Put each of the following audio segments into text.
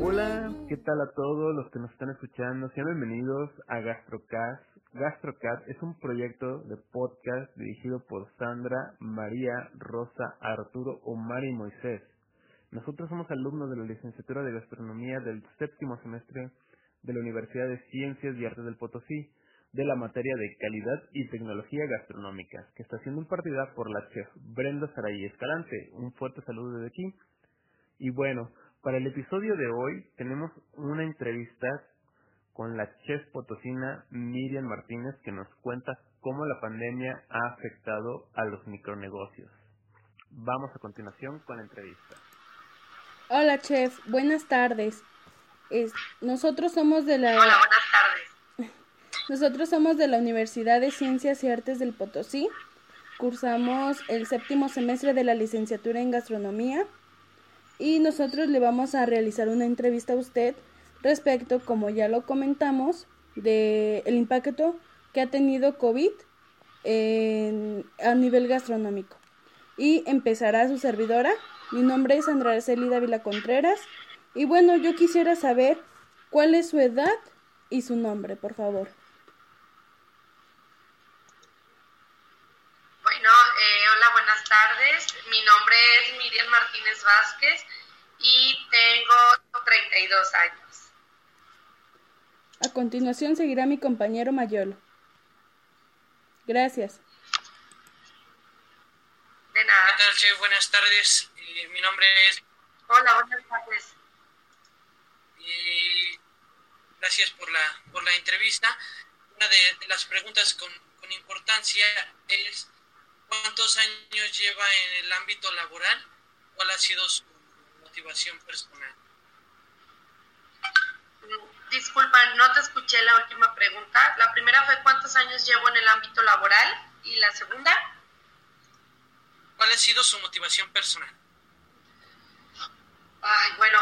Hola, ¿qué tal a todos los que nos están escuchando? Sean bienvenidos a GastroCast. GastroCast es un proyecto de podcast dirigido por Sandra, María, Rosa, Arturo, Omar y Moisés. Nosotros somos alumnos de la licenciatura de Gastronomía del séptimo semestre de la Universidad de Ciencias y Artes del Potosí de la materia de calidad y tecnología gastronómica, que está siendo impartida por la chef Brenda Saray Escalante. Un fuerte saludo desde aquí. Y bueno, para el episodio de hoy tenemos una entrevista con la chef potosina Miriam Martínez que nos cuenta cómo la pandemia ha afectado a los micronegocios. Vamos a continuación con la entrevista. Hola chef, buenas tardes. nosotros somos de la... Hola, buenas tardes. Nosotros somos de la Universidad de Ciencias y Artes del Potosí. Cursamos el séptimo semestre de la licenciatura en gastronomía y nosotros le vamos a realizar una entrevista a usted respecto, como ya lo comentamos, del el impacto que ha tenido COVID a nivel gastronómico. Y empezará su servidora. Mi nombre es Andrea Arceli Dávila Contreras. Y bueno, yo quisiera saber cuál es su edad y su nombre, por favor. Mi nombre es Miriam Martínez Vázquez y tengo 32 años. A continuación seguirá mi compañero Mayolo. Gracias. De nada. ¿Qué tal, chef? Buenas tardes. Eh, mi nombre es... Hola, buenas tardes. Y gracias por la, por la entrevista. Una de, las preguntas con, con importancia es ¿Cuántos años lleva en el ámbito laboral? ¿Cuál ha sido su motivación personal? Disculpa, no te escuché la última pregunta. La primera fue cuántos años llevo en el ámbito laboral y la segunda. ¿Cuál ha sido su motivación personal? Ay, bueno,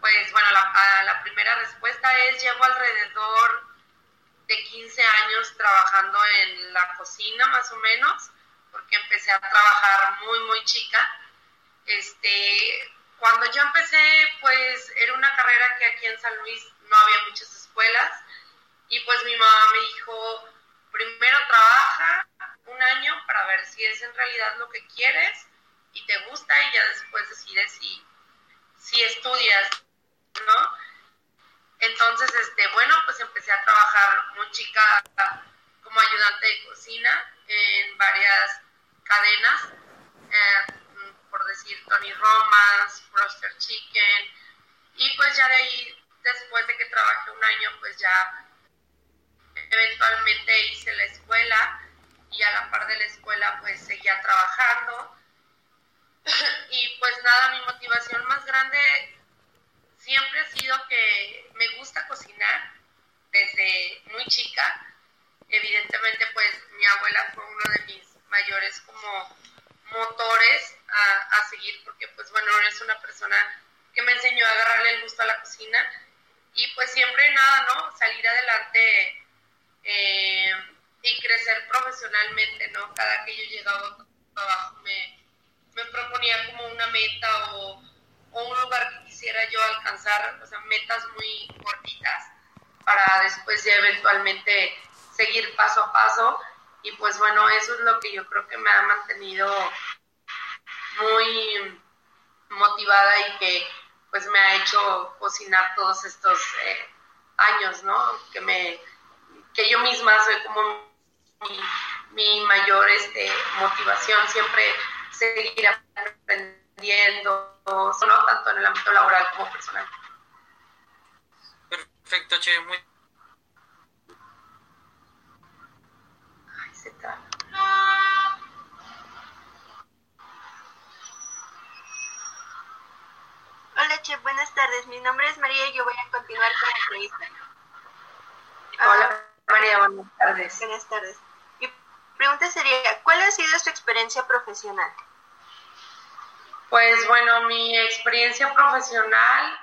pues bueno, la, la primera respuesta es llevo alrededor de 15 años trabajando en la cocina más o menos porque empecé a trabajar muy, muy chica. Este, cuando yo empecé, pues era una carrera que aquí en San Luis no había muchas escuelas y pues mi mamá me dijo, primero trabaja un año para ver si es en realidad lo que quieres y te gusta y ya después decides si, si estudias, ¿no? Entonces, este, bueno, pues empecé a trabajar muy chica como ayudante de cocina en varias cadenas, eh, por decir Tony Romas, Froster Chicken, y pues ya de ahí, después de que trabajé un año, pues ya eventualmente hice la escuela y a la par de la escuela pues seguía trabajando. y pues nada, mi motivación más grande siempre ha sido que me gusta cocinar desde muy chica. Evidentemente pues mi abuela fue uno de mis mayores como motores a, seguir, porque pues bueno, es una persona que me enseñó a agarrarle el gusto a la cocina y pues siempre nada, ¿no? Salir adelante eh, y crecer profesionalmente, ¿no? Cada que yo llegaba a trabajo me, me proponía como una meta o, o, un lugar que quisiera yo alcanzar, o sea, metas muy cortitas para después ya eventualmente seguir paso a paso y pues bueno, eso es lo que yo creo que me ha mantenido muy motivada y que pues me ha hecho cocinar todos estos eh, años, ¿no? Que me que yo misma soy como mi, mayor este, motivación, siempre seguir aprendiendo, ¿no? tanto en el ámbito laboral como personal. Perfecto, Che, muy Hola, Chef, buenas tardes. Mi nombre es María y yo voy a continuar con la entrevista. Hola, María, buenas tardes. Buenas tardes. Mi pregunta sería, ¿cuál ha sido su experiencia profesional? Pues bueno, mi experiencia profesional,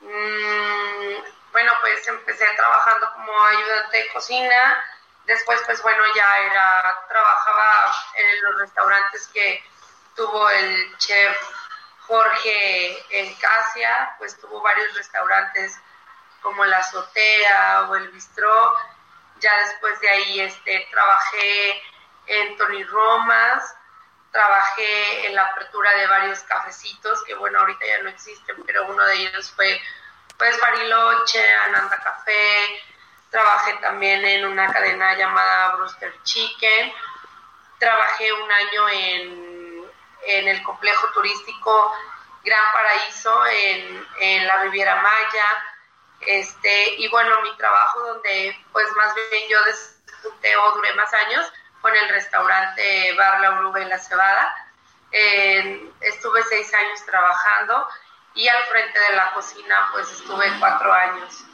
mmm, bueno, pues empecé trabajando como ayudante de cocina, después pues bueno, ya era, trabajaba en los restaurantes que tuvo el chef Jorge en Casia, pues tuvo varios restaurantes como la azotea o el bistró. Ya después de ahí este, trabajé en Tony Romas, trabajé en la apertura de varios cafecitos, que bueno, ahorita ya no existen, pero uno de ellos fue pues Bariloche, Ananda Café, trabajé también en una cadena llamada Brewster Chicken, trabajé un año en, en el complejo turístico Gran Paraíso en, en la Riviera Maya, este, y bueno, mi trabajo donde pues más bien yo despunté o duré más años con el restaurante Bar La Uruga en La Cebada. estuve seis años trabajando y al frente de la cocina pues estuve cuatro años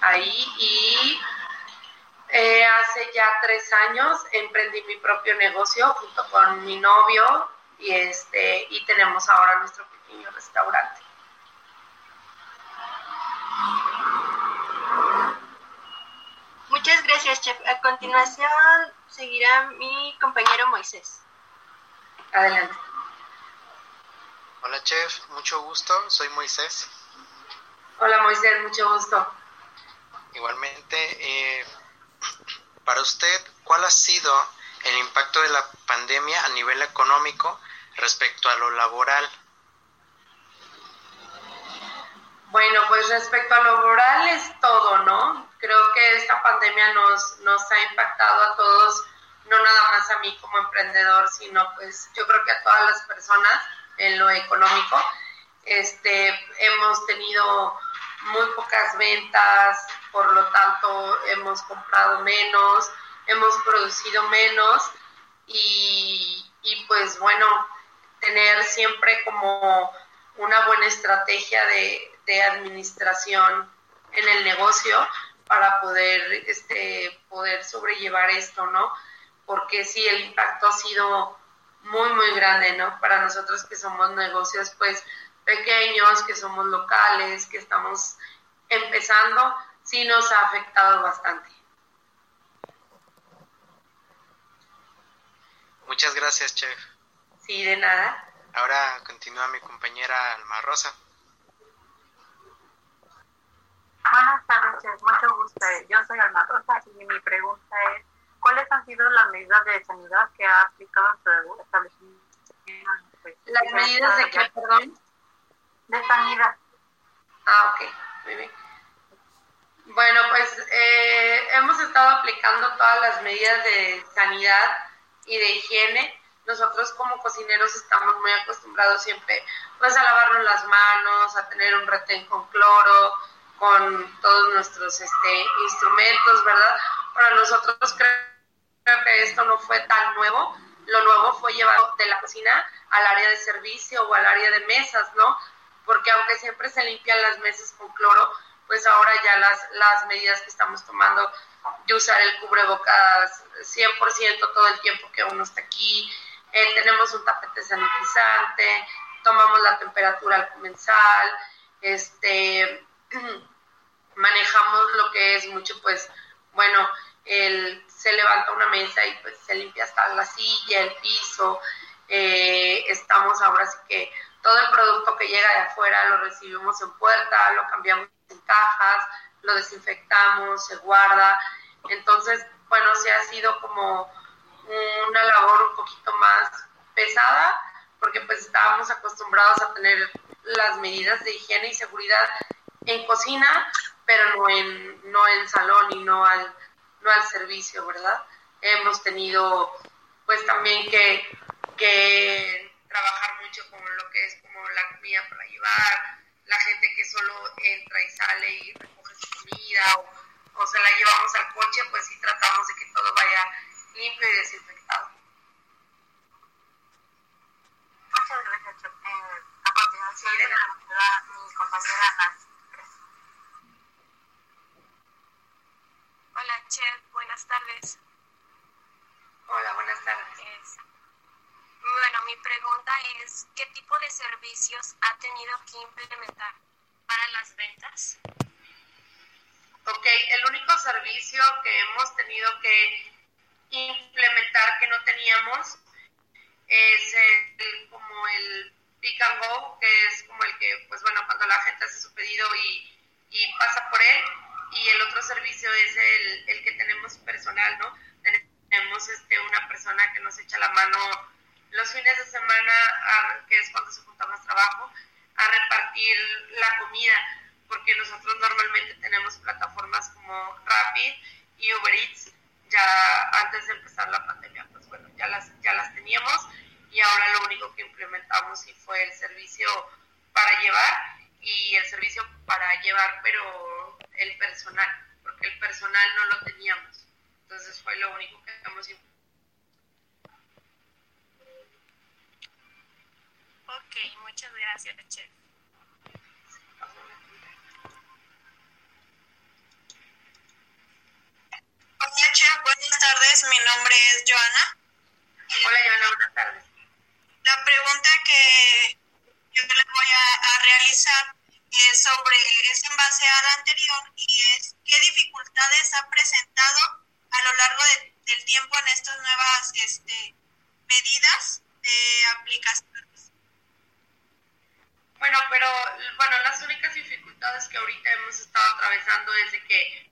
ahí y eh, hace ya tres años emprendí mi propio negocio junto con mi novio y este y tenemos ahora nuestro pequeño restaurante. Muchas gracias, chef. A continuación seguirá mi compañero Moisés. Adelante. Hola, chef. Mucho gusto. Soy Moisés. Hola, Moisés. Mucho gusto. Igualmente, eh, para usted, ¿cuál ha sido el impacto de la pandemia a nivel económico respecto a lo laboral? Bueno, pues respecto a lo laboral es todo, ¿no? Creo que esta pandemia nos, nos ha impactado a todos, no nada más a mí como emprendedor, sino pues yo creo que a todas las personas en lo económico. Este, hemos tenido muy pocas ventas, por lo tanto hemos comprado menos, hemos producido menos y, y pues bueno, tener siempre como una buena estrategia de, de administración en el negocio para poder este poder sobrellevar esto, ¿no? Porque sí el impacto ha sido muy muy grande, ¿no? Para nosotros que somos negocios pues pequeños, que somos locales, que estamos empezando, sí nos ha afectado bastante. Muchas gracias, chef. Sí, de nada. Ahora continúa mi compañera Alma Rosa. Buenas tardes, chef. Mucho gusto. Yo soy Alma Rosa y mi pregunta es, ¿cuáles han sido las medidas de sanidad que ha aplicado su establecimiento? ¿Las medidas de qué, perdón? De sanidad. Ah, ok. Muy bien. Bueno, pues eh, hemos estado aplicando todas las medidas de sanidad y de higiene. Nosotros como cocineros estamos muy acostumbrados siempre pues a lavarnos las manos, a tener un retén con cloro, con todos nuestros este, instrumentos, ¿verdad? Para nosotros creo que esto no fue tan nuevo. Lo nuevo fue llevado de la cocina al área de servicio o al área de mesas, ¿no? Porque aunque siempre se limpian las mesas con cloro, pues ahora ya las, las medidas que estamos tomando de usar el cubrebocas 100% todo el tiempo que uno está aquí, eh, tenemos un tapete sanitizante, tomamos la temperatura al comensal, este, manejamos lo que es mucho, pues, bueno, el, se levanta una mesa y pues se limpia hasta la silla, el piso, eh, estamos ahora sí que todo el producto que llega de afuera lo recibimos en puerta, lo cambiamos en cajas, lo desinfectamos, se guarda. Entonces, bueno, sí ha sido como una labor un poquito más pesada, porque pues estábamos acostumbrados a tener las medidas de higiene y seguridad en cocina, pero no en, no en salón y no al, no al servicio, ¿verdad? Hemos tenido pues también que, que trabajar mucho con lo que es como la comida para llevar, la gente que solo entra y sale y recoge su comida o, o se la llevamos al coche, pues sí tratamos de que todo vaya limpio y desinfectado. Muchas gracias. Eh, a continuación, sí, mi compañera Nancy. Hola, chef. Buenas tardes. Hola, buenas tardes. Bueno, mi pregunta es, ¿qué tipo de servicios ha tenido que implementar para las ventas? Ok, el único servicio que hemos tenido que implementar que no teníamos es el, como el pick and go, que pues bueno, cuando la gente hace su pedido y, pasa por él. Y el otro servicio es el, el que tenemos personal, ¿no? Tenemos este, una persona que nos echa la mano los fines de semana, que es cuando se junta más trabajo, a repartir la comida, porque nosotros normalmente tenemos plataformas como Rapid y Uber Eats, ya antes de empezar la pandemia, pues bueno, ya las, ya las teníamos y ahora lo único que implementamos sí fue el servicio para llevar y el servicio para llevar, pero el personal, porque el personal no lo teníamos. Entonces fue lo único que hemos implementado. Ok, muchas gracias, Chef. Hola, Chef, buenas tardes. Mi nombre es Joana. Hola, Joana, buenas tardes. La pregunta que yo le voy a, realizar es sobre, es en base a la anterior y es qué dificultades ha presentado a lo largo del tiempo en estas nuevas este, medidas de aplicaciones. Bueno, pero bueno, las únicas dificultades que ahorita hemos estado atravesando es de que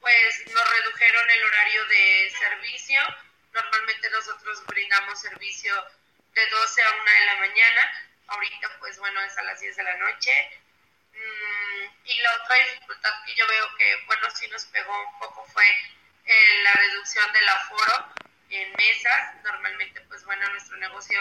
pues nos redujeron el horario de servicio. Normalmente nosotros brindamos servicio de 12 a 1 de la mañana. Ahorita pues bueno es a las 10 de la noche. Mm, y la otra dificultad que yo veo que bueno sí nos pegó un poco fue eh, la reducción del aforo en mesas. Normalmente pues bueno nuestro negocio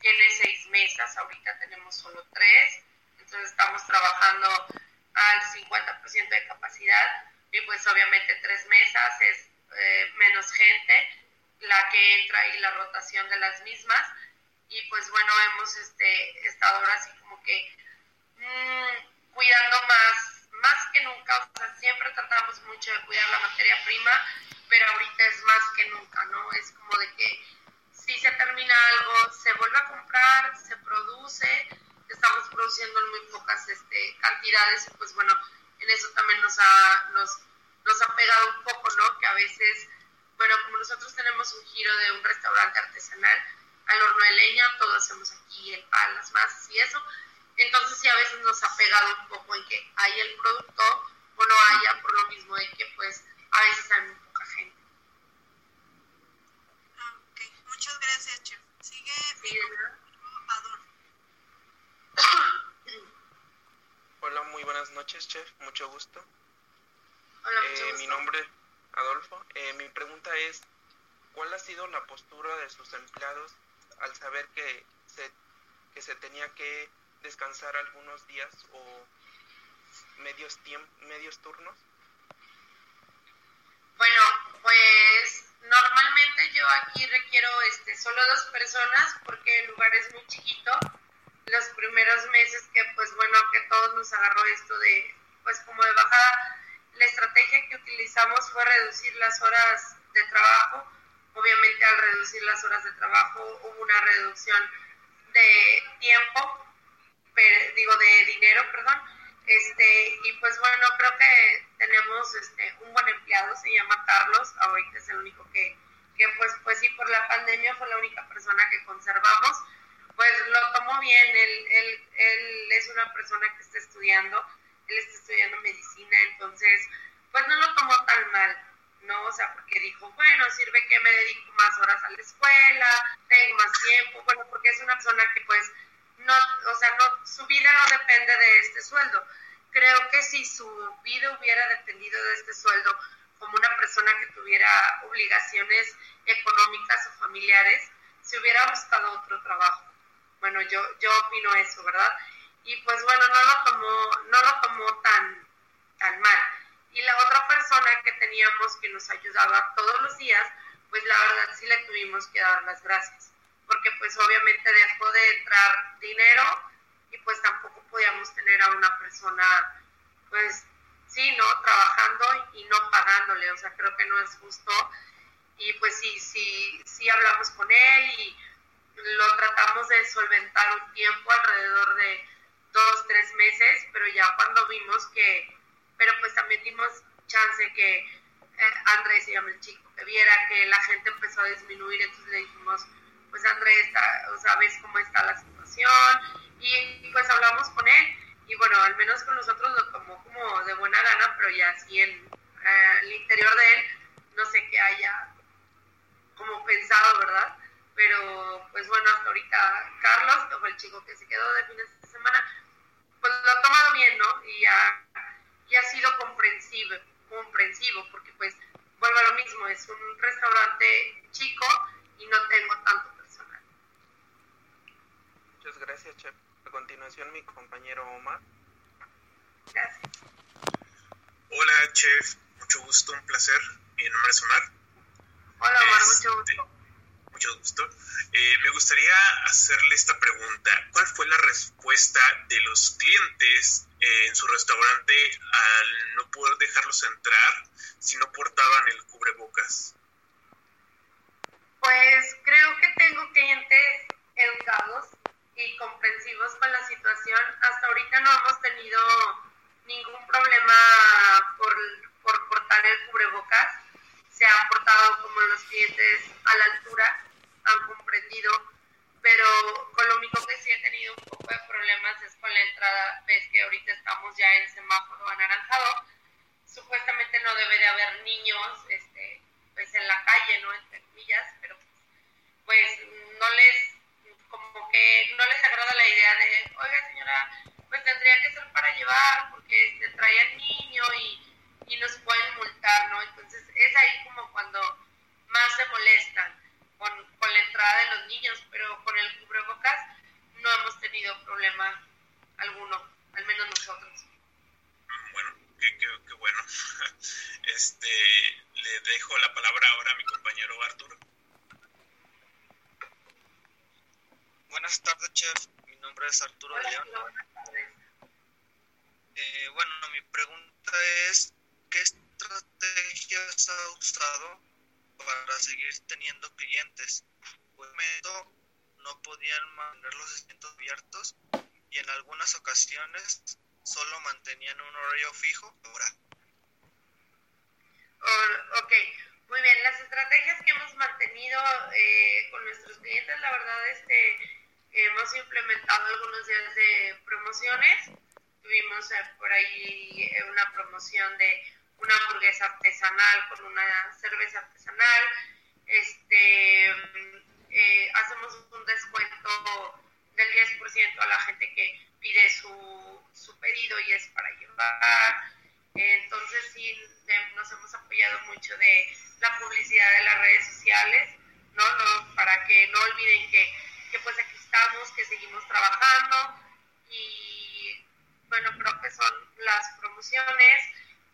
tiene seis mesas, ahorita tenemos solo tres, entonces estamos trabajando al 50% de capacidad y pues obviamente tres mesas es eh, menos gente la que entra y la rotación de las mismas. Y pues bueno hemos este, estado ahora así como que mmm, cuidando más más que nunca. O sea siempre tratamos mucho de cuidar la materia prima pero ahorita es más que nunca no es como de que si se termina algo, se vuelve a comprar, se produce, estamos produciendo en muy pocas este, cantidades, pues bueno, en eso también nos ha, nos, nos ha pegado un poco, ¿no? Que a veces, bueno, como nosotros tenemos un giro de un restaurante artesanal, al horno de leña, todo hacemos aquí, el pan, las masas y eso, entonces sí a veces nos ha pegado un poco en que hay el producto o no haya, por lo mismo de que pues a veces hay muy poca gente. Muchas gracias, Chef. Sigue Hola, muy buenas noches, Chef. Mucho gusto. Hola, mucho gusto. Mi nombre es Adolfo. Eh, mi pregunta es, ¿cuál ha sido la postura de sus empleados al saber que se, que se tenía que descansar algunos días o medios, medios turnos? Bueno, pues normalmente yo aquí requiero este, solo dos personas porque el lugar es muy chiquito. Los primeros meses que pues bueno, que todos nos agarró esto de pues como de bajada, la estrategia que utilizamos fue reducir las horas de trabajo. Obviamente al reducir las horas de trabajo hubo una reducción de tiempo, digo de dinero, perdón, este, y pues bueno, creo que tenemos este, un buen empleado, se llama Carlos, ahorita es el único que, que pues, pues sí, por la pandemia fue la única persona que conservamos. Pues lo tomó bien, él, él, él es una persona que está estudiando, él está estudiando medicina, entonces pues no lo tomó tan mal, ¿no? O sea, porque dijo, bueno, sirve que me dedico más horas a la escuela, tengo más tiempo, bueno, porque es una persona que pues no, o sea, no, su vida no depende de este sueldo. Creo que si su vida hubiera dependido de este sueldo, como una persona que tuviera obligaciones económicas o familiares, se hubiera buscado otro trabajo. Bueno, yo, yo opino eso, ¿verdad? Y pues bueno, no lo tomó, no lo tomó tan, tan mal. Y la otra persona que teníamos que nos ayudaba todos los días, pues la verdad sí le tuvimos que dar las gracias porque pues obviamente dejó de entrar dinero y pues tampoco podíamos tener a una persona pues sí, ¿no? Trabajando y no pagándole, o sea, creo que no es justo y pues sí, sí, sí hablamos con él y lo tratamos de solventar un tiempo alrededor de dos, tres meses, pero ya cuando vimos que, pero pues también dimos chance que eh, Andrés se llama el chico, que viera que la gente empezó a disminuir, entonces le dijimos, pues Andrés, está, o sabes cómo está la situación, y, pues hablamos con él, y bueno, al menos con nosotros lo tomó como de buena gana, pero ya así en eh, el interior de él, no sé qué haya como pensado, ¿verdad? Pero pues bueno, hasta ahorita Carlos, que el chico que se quedó de fines de semana, pues lo ha tomado bien, ¿no? Y ha, y ha sido comprensivo, comprensivo, porque pues vuelvo a lo mismo, es un restaurante chico y no tengo tanto personal. Muchas gracias, chef. A continuación, mi compañero Omar. Gracias. Hola, chef. Mucho gusto, un placer. Mi nombre es Omar. Hola, Omar, Este, mucho gusto. Mucho gusto. Eh, me gustaría hacerle esta pregunta. ¿Cuál fue la respuesta de los clientes eh, en su restaurante al no poder dejarlos entrar si no portaban el cubrebocas? Pues creo que tengo clientes educados y comprensivos con la situación. Hasta ahorita no hemos tenido ningún problema por, por portar el cubrebocas. Se han portado como los clientes a la altura, han comprendido, pero con lo único que sí he tenido un poco de problemas es con la entrada. Ves que ahorita estamos ya en semáforo anaranjado. Supuestamente no debe de haber niños este, pues en la calle, ¿no? Entre comillas, pero pues no les como que no les agrada la idea de, pues tendría que ser para llevar porque este, trae al niño y, y nos pueden multar, ¿no? Entonces es ahí como cuando más se molestan con, con la entrada de los niños, pero con el cubrebocas no hemos tenido problema alguno, al menos nosotros. Bueno, qué, qué, qué bueno. Este, le dejo la palabra ahora a mi compañero Arturo. Buenas tardes, chef. Nombre es Arturo de León. Eh, bueno, mi pregunta es, ¿qué estrategias ha usado para seguir teniendo clientes? Pues no podían mantener los asientos abiertos y en algunas ocasiones solo mantenían un horario fijo. Ahora, Or- ok, muy bien. Las estrategias que hemos mantenido eh, con nuestros clientes, la verdad, este, hemos implementado algunos días de promociones. Tuvimos eh, por ahí eh, una promoción de una hamburguesa artesanal con una cerveza artesanal. Este, eh, hacemos un descuento del 10% a la gente que pide su, su pedido y es para llevar. Entonces sí nos hemos apoyado mucho de la publicidad de las redes sociales, ¿no? no para que no olviden que, que pues aquí que seguimos trabajando y bueno, creo que son las promociones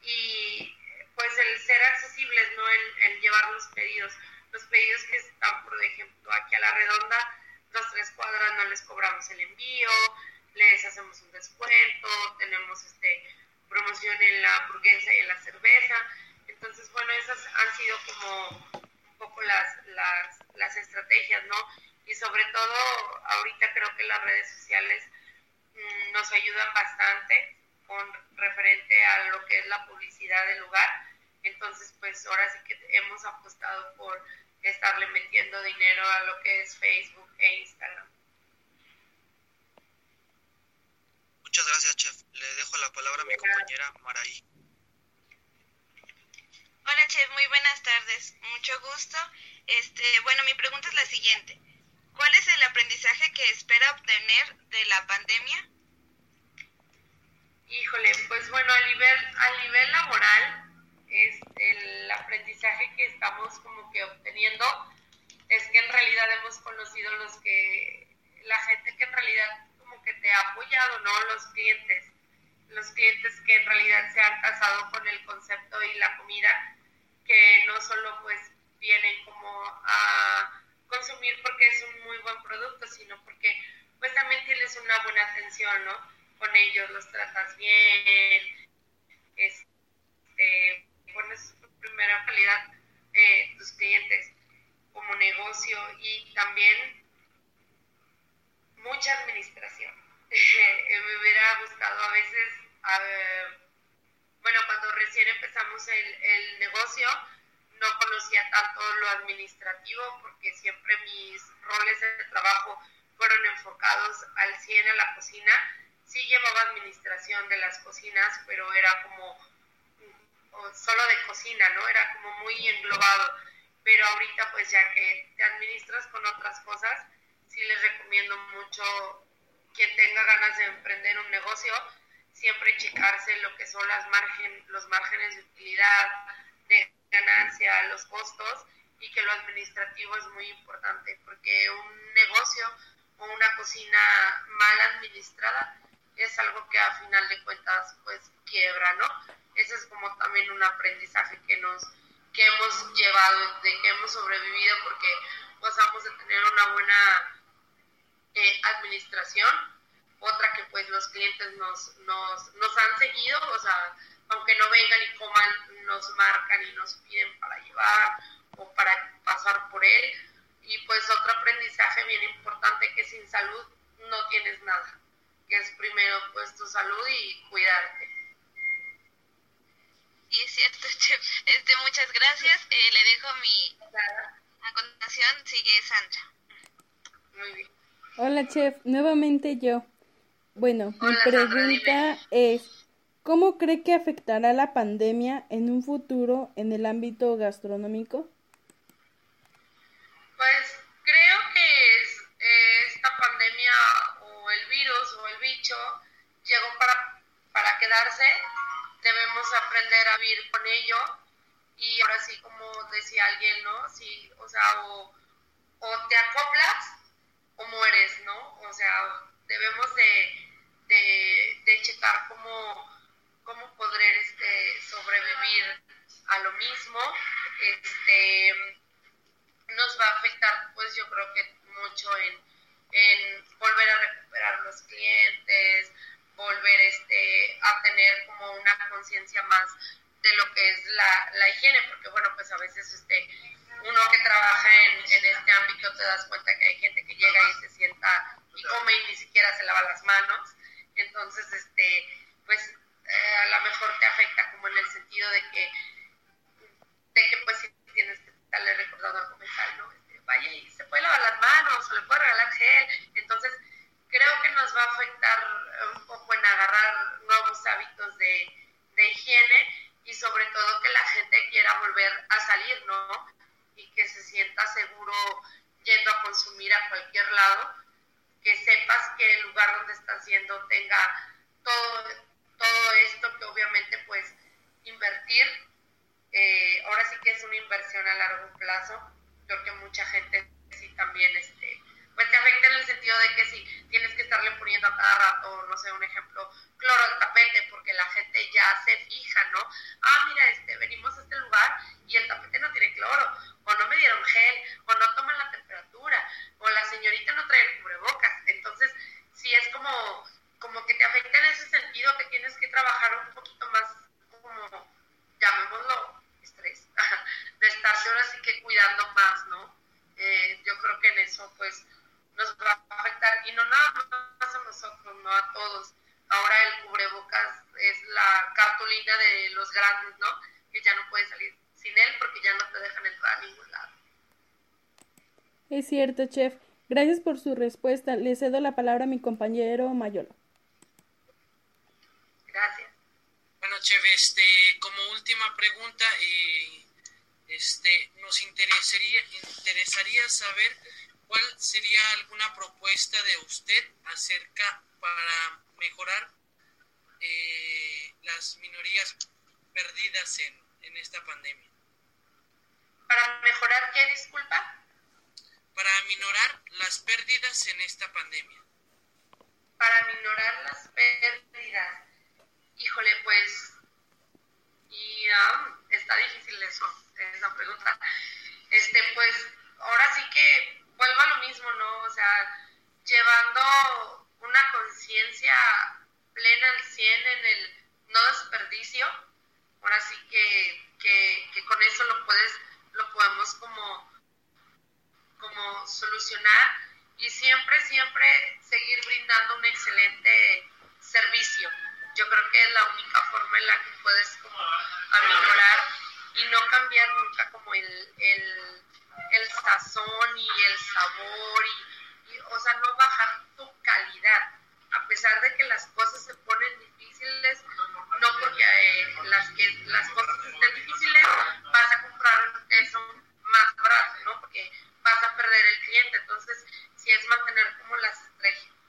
y pues el ser accesibles, ¿no? El, llevar los pedidos. Los pedidos que están, por ejemplo, aquí a la redonda, dos, tres cuadras no les cobramos el envío, les hacemos un descuento, tenemos este promoción en la hamburguesa y en la cerveza. Entonces, bueno, esas han sido como un poco las, las, las estrategias, ¿no? Y sobre todo, ahorita creo que las redes sociales mm, nos ayudan bastante con referente a lo que es la publicidad del lugar. Entonces, pues ahora sí que hemos apostado por estarle metiendo dinero a lo que es Facebook e Instagram. muchas gracias, chef. Le dejo la palabra a mi compañera Maraí. Hola, chef, muy buenas tardes. Mucho gusto. Este, bueno, mi pregunta es la siguiente. ¿Cuál es el aprendizaje que espera obtener de la pandemia? Híjole, pues bueno, a nivel, a nivel laboral, es el aprendizaje que estamos como que obteniendo es que en realidad hemos conocido los que, la gente que en realidad como que te ha apoyado, ¿no? Los clientes, los clientes que en realidad se han casado con el concepto y la comida, que no solo pues vienen como a consumir porque es un muy buen producto, sino porque pues también tienes una buena atención, ¿no? Con ellos los tratas bien, este, pones primera calidad eh, tus clientes como negocio y también mucha administración. Me hubiera gustado a veces, a ver, bueno, cuando recién empezamos el negocio, no conocía tanto lo administrativo porque siempre mis roles de trabajo fueron enfocados al 100 a la cocina sí llevaba administración de las cocinas, pero era como solo de cocina, ¿no? Era como muy englobado. Pero ahorita pues ya que te administras con otras cosas, sí les recomiendo mucho quien tenga ganas de emprender un negocio, siempre checarse lo que son las margen, los márgenes de utilidad, ganancia, los costos y que lo administrativo es muy importante porque un negocio o una cocina mal administrada es algo que a final de cuentas pues quiebra, ¿no? Ese es como también un aprendizaje que nos que hemos llevado, de que hemos sobrevivido porque pasamos de tener una buena eh, administración, otra que pues los clientes nos, nos, nos han seguido, o sea, aunque no vengan y coman, nos marcan y nos piden para llevar o para pasar por él. Y pues otro aprendizaje bien importante que sin salud no tienes nada, que es primero pues tu salud y cuidarte. Y es cierto, Chef. Este, muchas gracias. Eh, le dejo mi... A continuación sigue Sandra. Muy bien. Hola, Chef. Nuevamente yo. Bueno, mi pregunta es, ¿cómo cree que afectará la pandemia en un futuro en el ámbito gastronómico? Pues creo que es, eh, esta pandemia o el virus o el bicho llegó para, para quedarse. Debemos aprender a vivir con ello. Y ahora sí, como decía alguien, ¿no? Sí, o sea, o, o te acoplas o mueres, ¿no? O sea, debemos de, de, de checar cómo, cómo poder este, sobrevivir a lo mismo. Este, nos va a afectar, pues yo creo que mucho en, en volver a recuperar los clientes, volver este, a tener como una conciencia más de lo que es la, la higiene, porque bueno, pues a veces este, uno que trabaja en, en, este ámbito te das cuenta que hay gente que llega y se sienta y come y ni siquiera se lava las manos. Entonces, este, pues eh, a lo mejor te afecta como en el sentido de que, de que pues si tienes que estarle recordando al comensal, ¿no? Este, vaya y se puede lavar las manos o le puede regalar gel. Entonces, creo que nos va a afectar un poco en agarrar nuevos hábitos de, de higiene y sobre todo que la gente quiera volver a salir, ¿no? y que se sienta seguro yendo a consumir a cualquier lado, que sepas que el lugar donde estás yendo tenga todo, todo esto que obviamente pues invertir, eh, ahora sí que es una inversión a largo plazo, creo que mucha gente sí también este, pues te afecta en el sentido de que si tienes que estarle poniendo a cada rato, no sé, un ejemplo, cloro al tapete, porque la gente ya se fija, ¿no? Ah, mira, este, venimos a este lugar y el tapete no tiene cloro, o no me dieron gel, o no toman la temperatura, o la señorita no trae el cubrebocas. Entonces, sí es como, como que te afecta en ese sentido que tienes que trabajar un poquito más, como, llamémoslo, estrés, de estarse ahora sí que cuidando más, ¿no? Eh, yo creo que en eso, pues, nos va a afectar, y no nada más a nosotros, no a todos. Ahora el cubrebocas es la cartulina de los grandes, ¿no? Que ya no puede salir sin él porque ya no te dejan entrar a ningún lado. Es cierto, chef. Gracias por su respuesta. Le cedo la palabra a mi compañero Mayolo. Gracias. Bueno, chef, este, como última pregunta, eh, este, nos interesaría, interesaría saber cuál sería alguna propuesta de usted acerca para mejorar eh, las minorías perdidas en, en esta pandemia. ¿Para mejorar qué, disculpa? Para minorar las pérdidas en esta pandemia. Para minorar las pérdidas. Híjole, pues. Y um, está difícil eso, esa pregunta. Este, pues, ahora sí que vuelvo a lo mismo, ¿no? O sea, llevando una conciencia plena al 100 en el no desperdicio. Ahora sí que, que, que con eso lo puedes lo podemos como, como solucionar y siempre, siempre seguir brindando un excelente servicio yo creo que es la única forma en la que puedes como aminorar y no cambiar nunca como el, el, el sazón y el sabor y, y, o sea, no bajar tu calidad. A pesar de que las cosas se ponen difíciles, no porque eh, las, que, las cosas estén difíciles, vas a comprar eso más barato, ¿no? Porque vas a perder el cliente. Entonces, si es mantener como las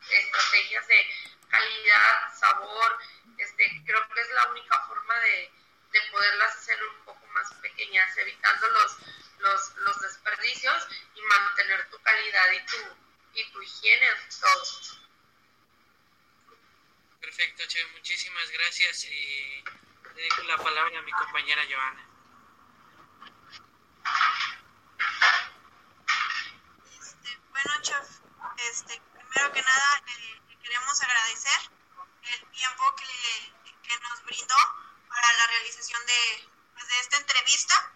estrategias de calidad, sabor, este, creo que es la única forma de, de poderlas hacer un poco más pequeñas, evitando los, los, los desperdicios y mantener tu calidad y tu, y tu higiene ante todo. Perfecto, Che, muchísimas gracias. Y le dejo la palabra a mi compañera Joana. Este, bueno, chef, este, primero que nada eh, le queremos agradecer el tiempo que, que nos brindó para la realización de, pues, de esta entrevista.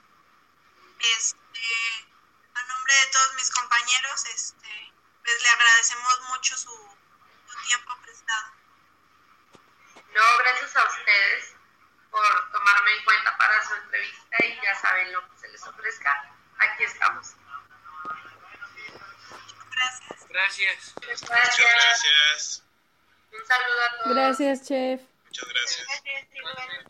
Este, a nombre de todos mis compañeros, este, pues le agradecemos mucho su, su tiempo prestado. No, gracias a ustedes por tomarme en cuenta para su entrevista y ya saben lo que se les ofrezca. Aquí estamos. Gracias. Gracias. Muchas Muchas gracias. Un saludo a todos. Gracias, chef. Muchas gracias. Gracias.